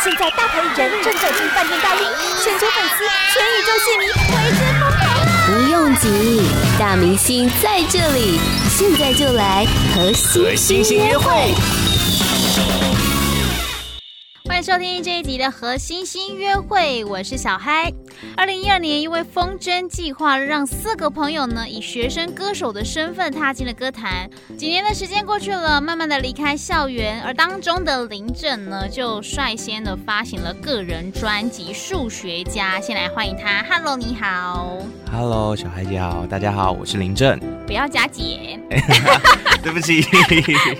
现在大牌艺人正走进饭店大厅，全球粉丝、全宇宙戏迷为之疯狂。不用急，大明星在这里，现在就来和星星约会。欢迎收听这一集的和星星约会，我是小嗨。二零一二年，因为风筝计划，让四个朋友呢以学生歌手的身份踏进了歌坛。几年的时间过去了，慢慢的离开校园，而当中的林正呢，就率先的发行了个人专辑《数学家》。先来欢迎他，Hello，你好。Hello，小孩姐好，大家好，我是林正。不要加姐，对不起，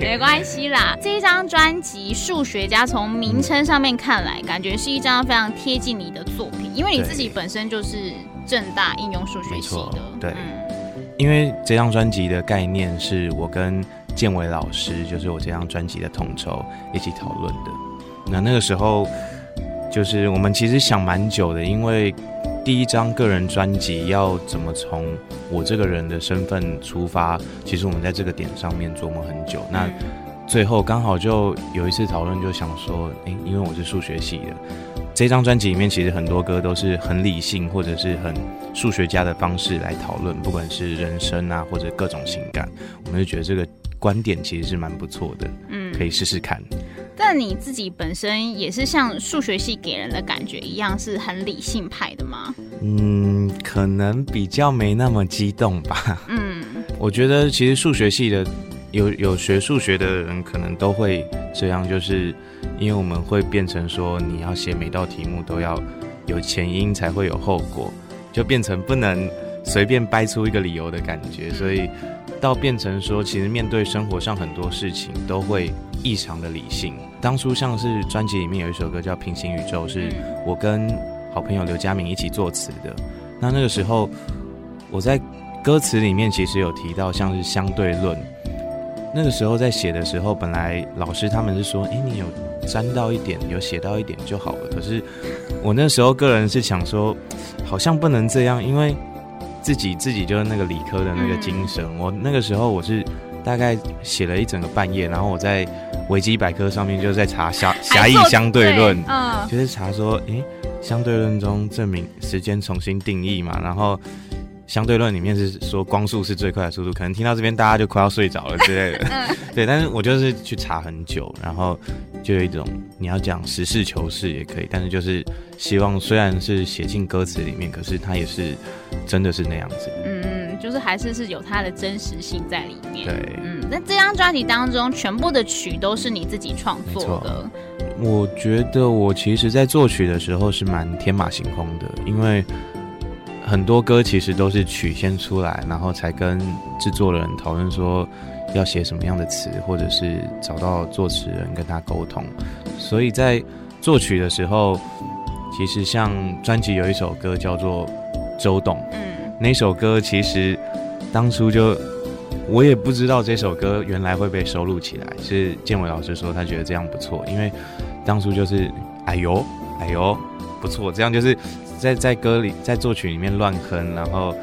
没关系啦。这一张专辑《数学家》，从名称上面看来，感觉是一张非常贴近你的作品，因为你自己本身就是正大应用数学系的。对，嗯、因为这张专辑的概念是我跟建伟老师，就是我这张专辑的统筹一起讨论的。那那个时候，就是我们其实想蛮久的，因为。第一张个人专辑要怎么从我这个人的身份出发？其实我们在这个点上面琢磨很久。那最后刚好就有一次讨论，就想说，诶，因为我是数学系的，这张专辑里面其实很多歌都是很理性或者是很数学家的方式来讨论，不管是人生啊或者各种情感，我们就觉得这个观点其实是蛮不错的，嗯，可以试试看。但你自己本身也是像数学系给人的感觉一样，是很理性派的吗？嗯，可能比较没那么激动吧。嗯，我觉得其实数学系的有有学数学的人，可能都会这样，就是因为我们会变成说，你要写每道题目都要有前因才会有后果，就变成不能随便掰出一个理由的感觉，所以到变成说，其实面对生活上很多事情都会异常的理性。当初像是专辑里面有一首歌叫《平行宇宙》，是我跟好朋友刘嘉明一起作词的。那那个时候，我在歌词里面其实有提到像是相对论。那个时候在写的时候，本来老师他们是说：“诶，你有沾到一点，有写到一点就好了。”可是我那时候个人是想说，好像不能这样，因为自己自己就是那个理科的那个精神。我那个时候我是。大概写了一整个半夜，然后我在维基百科上面就在查狭狭义相对论，嗯，就是查说，诶、欸，相对论中证明时间重新定义嘛，然后相对论里面是说光速是最快的速度，可能听到这边大家就快要睡着了之类的，嗯、对，但是我就是去查很久，然后就有一种你要讲实事求是也可以，但是就是希望虽然是写进歌词里面，可是它也是真的是那样子，嗯。就是还是是有它的真实性在里面。对，嗯，那这张专辑当中全部的曲都是你自己创作的。我觉得我其实，在作曲的时候是蛮天马行空的，因为很多歌其实都是曲先出来，然后才跟制作人讨论说要写什么样的词，或者是找到作词人跟他沟通。所以在作曲的时候，其实像专辑有一首歌叫做《周董》。嗯。那首歌其实当初就我也不知道这首歌原来会被收录起来，是建伟老师说他觉得这样不错，因为当初就是哎呦哎呦不错，这样就是在在歌里在作曲里面乱哼，然后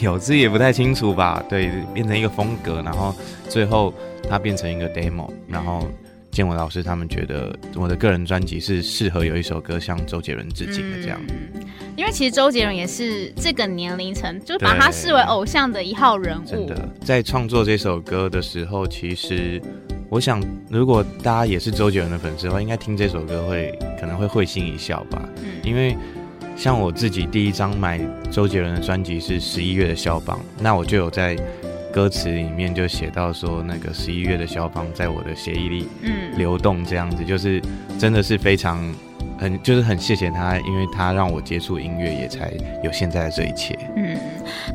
有自己也不太清楚吧，对，变成一个风格，然后最后它变成一个 demo，然后。建文老师他们觉得我的个人专辑是适合有一首歌向周杰伦致敬的这样，嗯，因为其实周杰伦也是这个年龄层，就是把他视为偶像的一号人物。真的，在创作这首歌的时候，其实我想，如果大家也是周杰伦的粉丝的话，应该听这首歌会可能会会心一笑吧。嗯，因为像我自己第一张买周杰伦的专辑是十一月的肖邦，那我就有在。歌词里面就写到说，那个十一月的肖邦在我的血液里流动，这样子、嗯、就是真的是非常很就是很谢谢他，因为他让我接触音乐，也才有现在的这一切。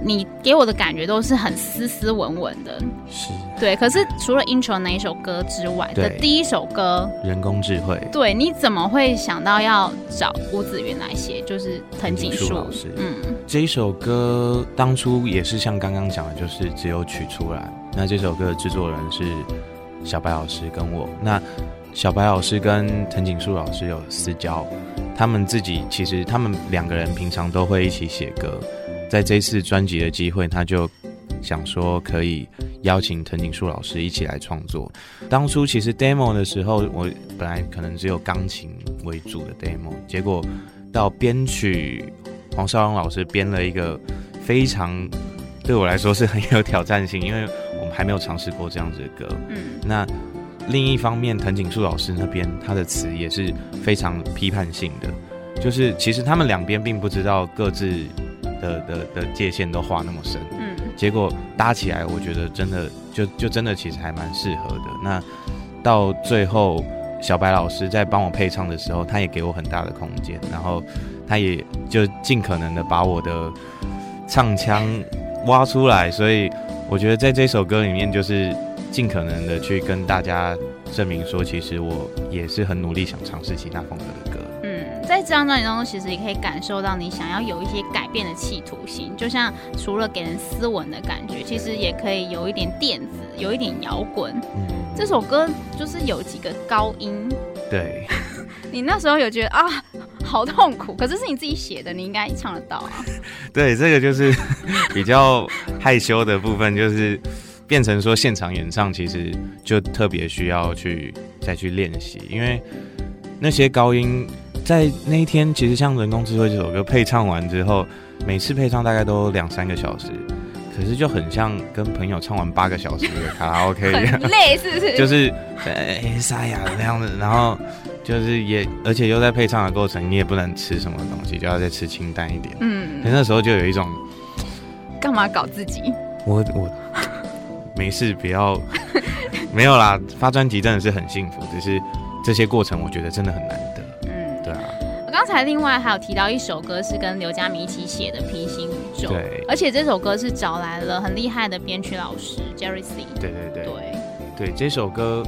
嗯，你给我的感觉都是很斯斯文文的，是对。可是除了 intro 那一首歌之外的第一首歌《人工智慧》，对，你怎么会想到要找吴子云来写？就是藤井树老师，嗯，这一首歌当初也是像刚刚讲的，就是只有曲出来。那这首歌的制作人是小白老师跟我。那小白老师跟藤井树老师有私交，他们自己其实他们两个人平常都会一起写歌，在这次专辑的机会，他就想说可以邀请藤井树老师一起来创作。当初其实 demo 的时候，我本来可能只有钢琴为主的 demo，结果到编曲黄少阳老师编了一个非常对我来说是很有挑战性，因为我们还没有尝试过这样子的歌。嗯，那另一方面，藤井树老师那边他的词也是非常批判性的，就是其实他们两边并不知道各自的的的界限都画那么深。嗯，结果搭起来，我觉得真的就就真的其实还蛮适合的。那到最后，小白老师在帮我配唱的时候，他也给我很大的空间，然后他也就尽可能的把我的唱腔挖出来，所以我觉得在这首歌里面就是。尽可能的去跟大家证明说，其实我也是很努力想尝试其他风格的在这张专辑当中，其实也可以感受到你想要有一些改变的企图心。就像除了给人斯文的感觉，其实也可以有一点电子，有一点摇滚。嗯，这首歌就是有几个高音。对。你那时候有觉得啊，好痛苦，可是是你自己写的，你应该唱得到啊。对，这个就是 比较害羞的部分，就是。变成说现场演唱，其实就特别需要去再去练习，因为那些高音在那一天，其实像《人工智慧》这首歌配唱完之后，每次配唱大概都两三个小时，可是就很像跟朋友唱完八个小时的卡拉 OK 一样，很累是不是？就是哎沙哑的那样子，然后就是也而且又在配唱的过程，你也不能吃什么东西，就要再吃清淡一点。嗯，那时候就有一种干嘛搞自己？我我。没事，不要，没有啦。发专辑真的是很幸福，只是这些过程我觉得真的很难刚才另外还有提到一首歌是跟刘嘉明一起写的《平行宇宙》，对，而且这首歌是找来了很厉害的编曲老师 Jerry C。对对对对，对，这首歌，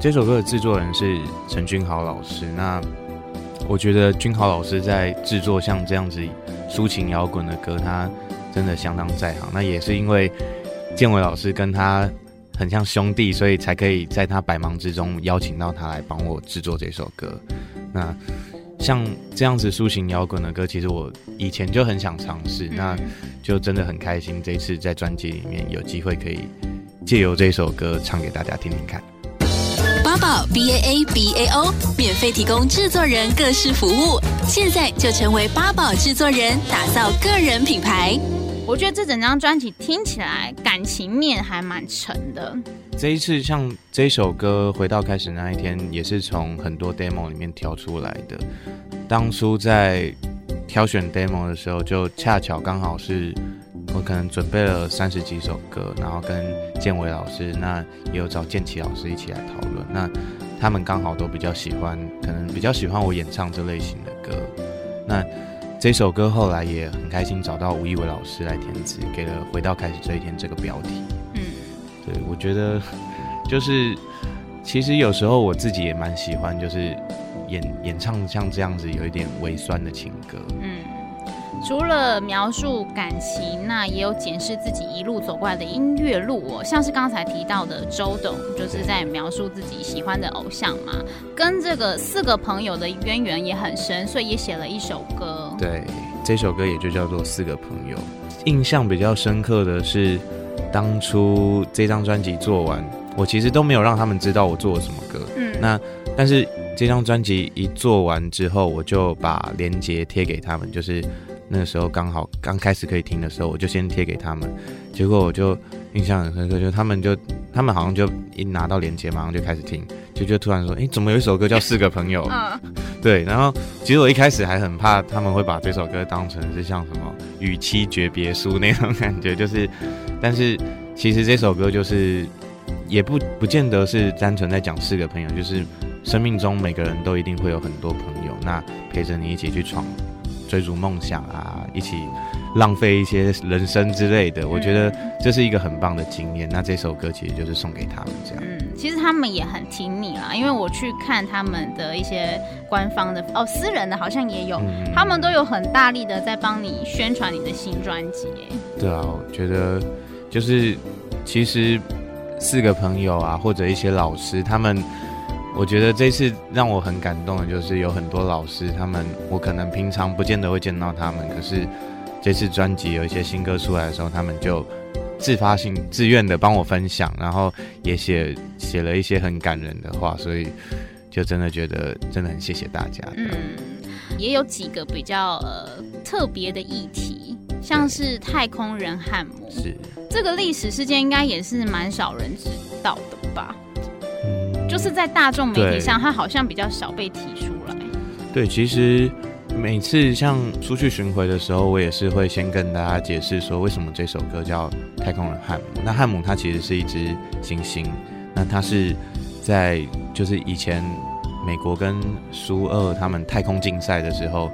这首歌的制作人是陈君豪老师。那我觉得君豪老师在制作像这样子抒情摇滚的歌，他真的相当在行。那也是因为。建伟老师跟他很像兄弟，所以才可以在他百忙之中邀请到他来帮我制作这首歌。那像这样子抒情摇滚的歌，其实我以前就很想尝试，那就真的很开心，这次在专辑里面有机会可以借由这首歌唱给大家听听看。八宝 B A A B A O 免费提供制作人各式服务，现在就成为八宝制作人，打造个人品牌。我觉得这整张专辑听起来感情面还蛮沉的。这一次像这首歌回到开始那一天，也是从很多 demo 里面挑出来的。当初在挑选 demo 的时候，就恰巧刚好是我可能准备了三十几首歌，然后跟建伟老师，那也有找建奇老师一起来讨论。那他们刚好都比较喜欢，可能比较喜欢我演唱这类型的歌。那这首歌后来也很开心找到吴亦伟老师来填词，给了《回到开始这一天》这个标题。嗯，对，我觉得就是其实有时候我自己也蛮喜欢，就是演演唱像这样子有一点微酸的情歌。嗯。除了描述感情，那也有检视自己一路走过来的音乐路哦。像是刚才提到的周董，就是在描述自己喜欢的偶像嘛，跟这个四个朋友的渊源也很深，所以也写了一首歌。对，这首歌也就叫做《四个朋友》。印象比较深刻的是，当初这张专辑做完，我其实都没有让他们知道我做了什么歌。嗯，那但是这张专辑一做完之后，我就把链接贴给他们，就是。那个时候刚好刚开始可以听的时候，我就先贴给他们，结果我就印象很深刻，就他们就他们好像就一拿到链接，马上就开始听，就就突然说，哎、欸，怎么有一首歌叫 《四个朋友》？对，然后其实我一开始还很怕他们会把这首歌当成是像什么与妻诀别书那种感觉，就是，但是其实这首歌就是也不不见得是单纯在讲四个朋友，就是生命中每个人都一定会有很多朋友，那陪着你一起去闯。追逐梦想啊，一起浪费一些人生之类的，嗯，我觉得这是一个很棒的经验。那这首歌其实就是送给他们这样。嗯，其实他们也很挺你啦，因为我去看他们的一些官方的哦，私人的好像也有，嗯，他们都有很大力的在帮你宣传你的新专辑。对啊，我觉得就是其实四个朋友啊，或者一些老师他们。我觉得这次让我很感动的，就是有很多老师，他们我可能平常不见得会见到他们，可是这次专辑有一些新歌出来的时候，他们就自发性、自愿的帮我分享，然后也写写了一些很感人的话，所以就真的觉得真的很谢谢大家。嗯，也有几个比较呃特别的议题，像是太空人汉姆，是这个历史事件，应该也是蛮少人知道的吧？嗯，就是在大众媒体上，它好像比较少被提出来。对，其实。每次像出去巡回的时候，我也是会先跟大家解释说，为什么这首歌叫《太空人汉姆》。那汉姆它其实是一只猩猩，那它是在就是以前美国跟苏俄他们太空竞赛的时候，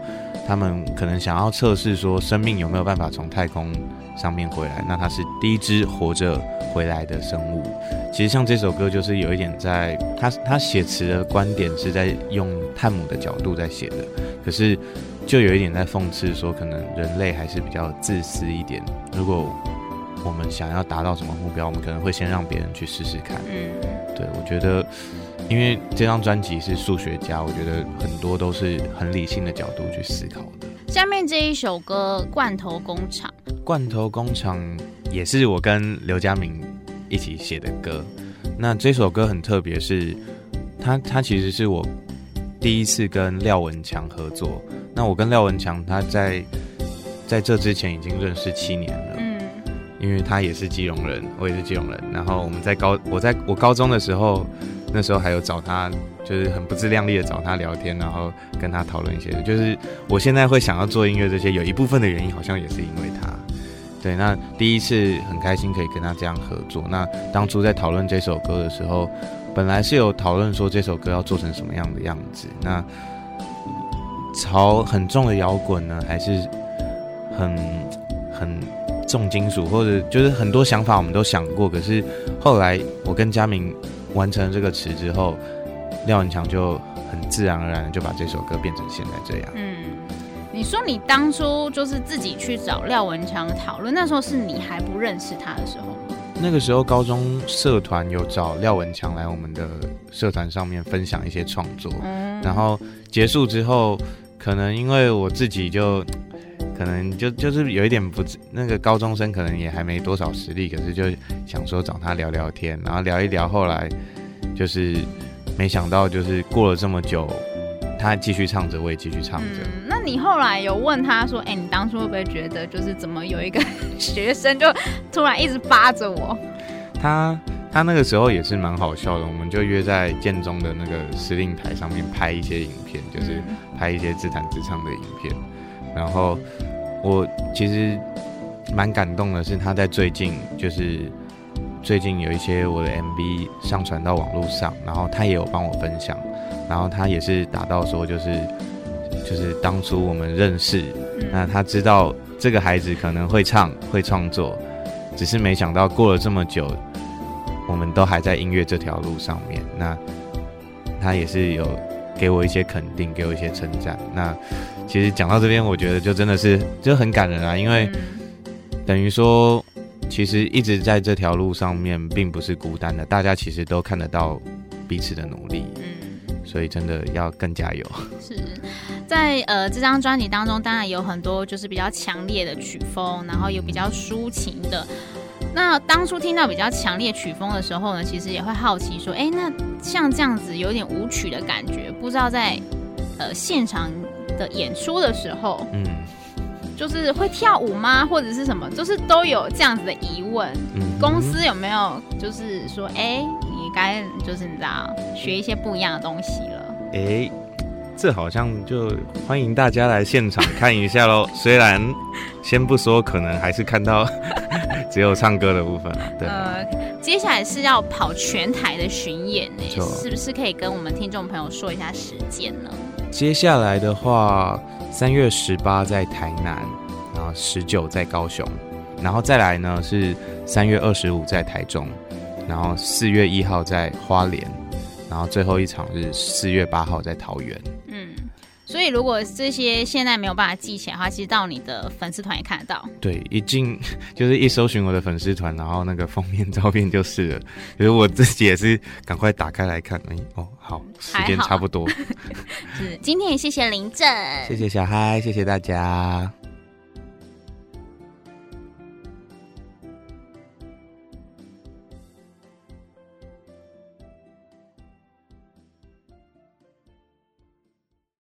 他们可能想要测试说生命有没有办法从太空上面回来，那它是第一只活着回来的生物。其实像这首歌就是有一点在他他写词的观点是在用探母的角度在写的。可是，就有一点在讽刺说，可能人类还是比较自私一点。如果我们想要达到什么目标，我们可能会先让别人去试试看。嗯，对，我觉得，因为这张专辑是数学家，我觉得很多都是很理性的角度去思考的。下面这一首歌《罐头工厂》，罐头工厂也是我跟刘嘉明一起写的歌。那这首歌很特别，是它，它其实是我。第一次跟廖文强合作，那我跟廖文强他在在这之前已经认识七年了，嗯，因为他也是基隆人，我也是基隆人，然后我们在高我在我高中的时候，那时候还有找他，就是很不自量力的找他聊天，然后跟他讨论一些，就是我现在会想要做音乐这些，有一部分的原因好像也是因为他，对，那第一次很开心可以跟他这样合作，那当初在讨论这首歌的时候。本来是有讨论说这首歌要做成什么样的样子，那朝很重的摇滚呢，还是很很重金属，或者就是很多想法我们都想过，可是后来我跟嘉明完成这个词之后，廖文强就很自然而然的就把这首歌变成现在这样。嗯，你说你当初就是自己去找廖文强讨论，那时候是你还不认识他的时候。那个时候，高中社团有找廖文强来我们的社团上面分享一些创作，然后结束之后，可能因为我自己就可能就就是有一点不那个高中生，可能也还没多少实力，可是就想说找他聊聊天，然后聊一聊，后来就是没想到就是过了这么久。他继续唱着，我也继续唱着。嗯，那你后来有问他说：“哎、欸，你当初会不会觉得，就是怎么有一个学生就突然一直扒着我？”他他那个时候也是蛮好笑的，我们就约在建中的那个司令台上面拍一些影片，就是拍一些自弹自唱的影片。然后我其实蛮感动的是，他在最近就是最近有一些我的 MV 上传到网络上，然后他也有帮我分享。然后他也是打到说，就是就是当初我们认识，那他知道这个孩子可能会唱会创作，只是没想到过了这么久，我们都还在音乐这条路上面。那他也是有给我一些肯定，给我一些称赞。那其实讲到这边，我觉得就真的是就很感人啊，因为等于说，其实一直在这条路上面并不是孤单的，大家其实都看得到彼此的努力。所以真的要更加油。是在呃这张专辑当中，当然有很多就是比较强烈的曲风，然后有比较抒情的。那当初听到比较强烈曲风的时候呢，其实也会好奇说，哎，那像这样子有点舞曲的感觉，不知道在呃现场的演出的时候，嗯，就是会跳舞吗，或者是什么，就是都有这样子的疑问。嗯，公司有没有就是说，哎？你该就是你知道，学一些不一样的东西了。哎、欸，这好像就欢迎大家来现场看一下喽。虽然先不说，可能还是看到只有唱歌的部分。对，呃，接下来是要跑全台的巡演呢，是不是可以跟我们听众朋友说一下时间呢？接下来的话，三月十八在台南，然后十九在高雄，然后再来呢是三月二十五在台中。然后四月一号在花莲，然后最后一场是四月八号在桃园。嗯，所以如果这些现在没有办法记起来的话，其实到你的粉丝团也看得到。对，一进 就是一搜寻我的粉丝团，然后那个封面照片就是了。其实我自己也是赶快打开来看。哎，哦，好，时间差不多。是，今天也谢谢林正，谢谢小嗨，谢谢大家。